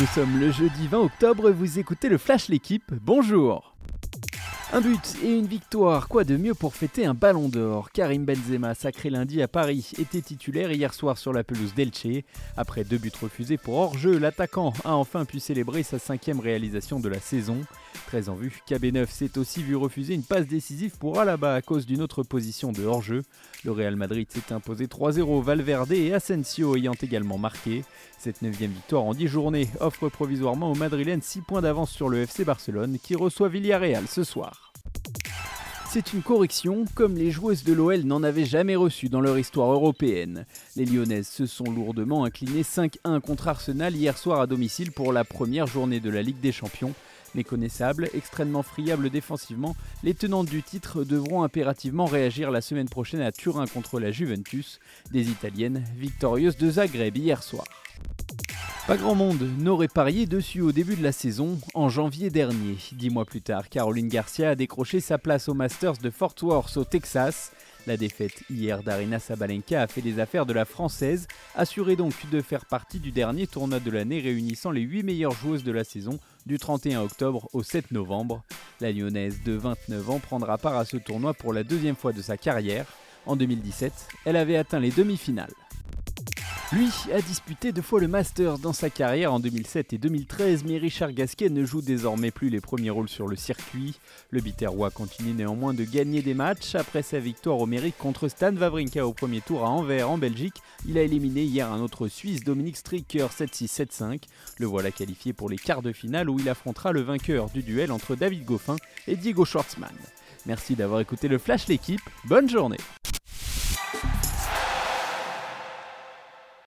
Nous sommes le jeudi 20 octobre, vous écoutez le Flash L'équipe, bonjour un but et une victoire, quoi de mieux pour fêter un ballon d'or? Karim Benzema, sacré lundi à Paris, était titulaire hier soir sur la pelouse d'Elche. Après deux buts refusés pour hors-jeu, l'attaquant a enfin pu célébrer sa cinquième réalisation de la saison. Très en vue, KB9 s'est aussi vu refuser une passe décisive pour Alaba à cause d'une autre position de hors-jeu. Le Real Madrid s'est imposé 3-0, Valverde et Asensio ayant également marqué. Cette neuvième victoire en 10 journées offre provisoirement aux Madrilènes 6 points d'avance sur le FC Barcelone qui reçoit Villarreal ce soir. C'est une correction, comme les joueuses de l'OL n'en avaient jamais reçu dans leur histoire européenne. Les Lyonnaises se sont lourdement inclinées 5-1 contre Arsenal hier soir à domicile pour la première journée de la Ligue des Champions. Méconnaissables, extrêmement friables défensivement, les tenantes du titre devront impérativement réagir la semaine prochaine à Turin contre la Juventus, des Italiennes victorieuses de Zagreb hier soir. Pas grand monde n'aurait parié dessus au début de la saison, en janvier dernier. Dix mois plus tard, Caroline Garcia a décroché sa place au Masters de Fort Worth au Texas. La défaite hier d'Arina Sabalenka a fait les affaires de la Française, assurée donc de faire partie du dernier tournoi de l'année réunissant les 8 meilleures joueuses de la saison du 31 octobre au 7 novembre. La lyonnaise de 29 ans prendra part à ce tournoi pour la deuxième fois de sa carrière. En 2017, elle avait atteint les demi-finales. Lui a disputé deux fois le Masters dans sa carrière en 2007 et 2013, mais Richard Gasquet ne joue désormais plus les premiers rôles sur le circuit. Le Biterrois continue néanmoins de gagner des matchs. Après sa victoire au mérite contre Stan Wawrinka au premier tour à Anvers en Belgique, il a éliminé hier un autre Suisse, Dominique Stricker 7-6-7-5. Le voilà qualifié pour les quarts de finale où il affrontera le vainqueur du duel entre David Goffin et Diego Schwartzmann. Merci d'avoir écouté le Flash l'équipe, bonne journée